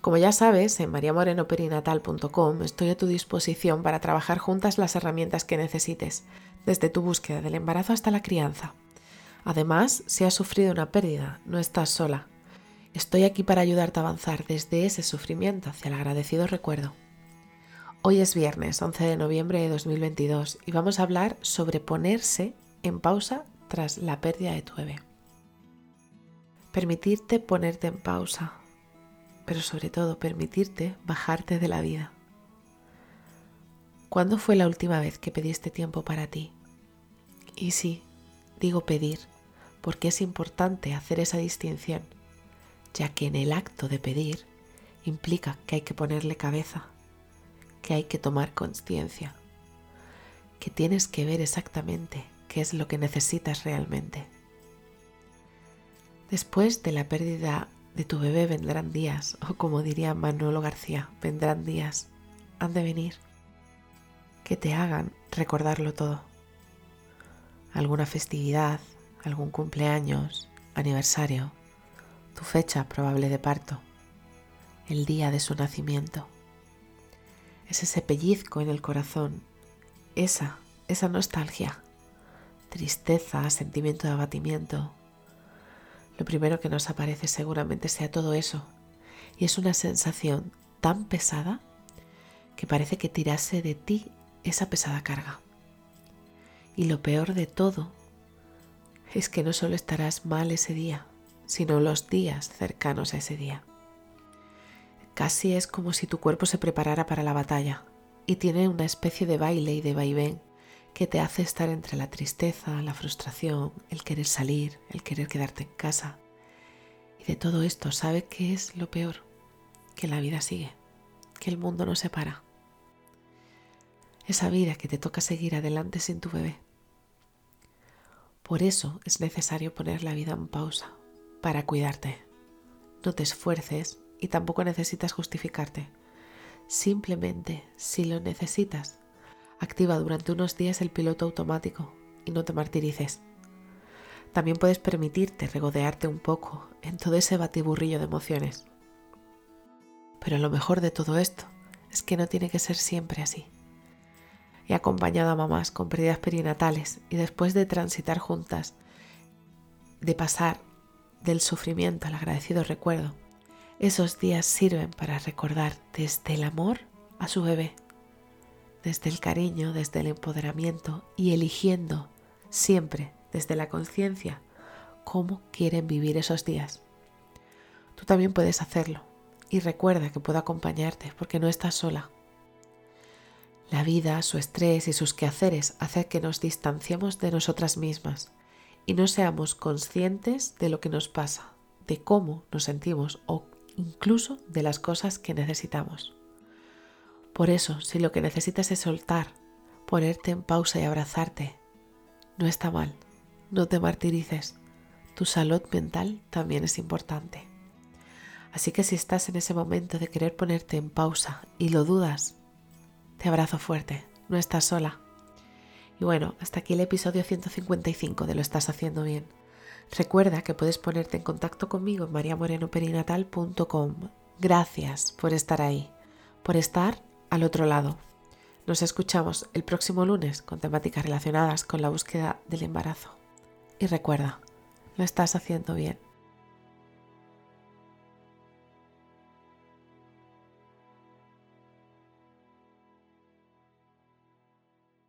Como ya sabes, en mariamorenoperinatal.com estoy a tu disposición para trabajar juntas las herramientas que necesites desde tu búsqueda del embarazo hasta la crianza. Además, si has sufrido una pérdida, no estás sola. Estoy aquí para ayudarte a avanzar desde ese sufrimiento hacia el agradecido recuerdo. Hoy es viernes 11 de noviembre de 2022 y vamos a hablar sobre ponerse en pausa tras la pérdida de tu bebé. Permitirte ponerte en pausa, pero sobre todo permitirte bajarte de la vida. ¿Cuándo fue la última vez que pediste tiempo para ti? Y sí, digo pedir, porque es importante hacer esa distinción, ya que en el acto de pedir implica que hay que ponerle cabeza, que hay que tomar conciencia, que tienes que ver exactamente qué es lo que necesitas realmente. Después de la pérdida de tu bebé vendrán días, o como diría Manolo García, vendrán días, han de venir, que te hagan recordarlo todo alguna festividad, algún cumpleaños, aniversario, tu fecha probable de parto, el día de su nacimiento. Es ese pellizco en el corazón, esa, esa nostalgia, tristeza, sentimiento de abatimiento. Lo primero que nos aparece seguramente sea todo eso, y es una sensación tan pesada que parece que tirase de ti esa pesada carga. Y lo peor de todo es que no solo estarás mal ese día, sino los días cercanos a ese día. Casi es como si tu cuerpo se preparara para la batalla y tiene una especie de baile y de vaivén que te hace estar entre la tristeza, la frustración, el querer salir, el querer quedarte en casa. Y de todo esto, ¿sabe qué es lo peor? Que la vida sigue, que el mundo no se para. Esa vida que te toca seguir adelante sin tu bebé por eso es necesario poner la vida en pausa, para cuidarte. No te esfuerces y tampoco necesitas justificarte. Simplemente, si lo necesitas, activa durante unos días el piloto automático y no te martirices. También puedes permitirte regodearte un poco en todo ese batiburrillo de emociones. Pero lo mejor de todo esto es que no tiene que ser siempre así. He acompañado a mamás con pérdidas perinatales y después de transitar juntas, de pasar del sufrimiento al agradecido recuerdo, esos días sirven para recordar desde el amor a su bebé, desde el cariño, desde el empoderamiento y eligiendo siempre desde la conciencia cómo quieren vivir esos días. Tú también puedes hacerlo y recuerda que puedo acompañarte porque no estás sola. La vida, su estrés y sus quehaceres hacen que nos distanciemos de nosotras mismas y no seamos conscientes de lo que nos pasa, de cómo nos sentimos o incluso de las cosas que necesitamos. Por eso, si lo que necesitas es soltar, ponerte en pausa y abrazarte, no está mal, no te martirices, tu salud mental también es importante. Así que si estás en ese momento de querer ponerte en pausa y lo dudas, te abrazo fuerte, no estás sola. Y bueno, hasta aquí el episodio 155 de Lo estás haciendo bien. Recuerda que puedes ponerte en contacto conmigo en mariamorenoperinatal.com. Gracias por estar ahí, por estar al otro lado. Nos escuchamos el próximo lunes con temáticas relacionadas con la búsqueda del embarazo. Y recuerda, lo estás haciendo bien.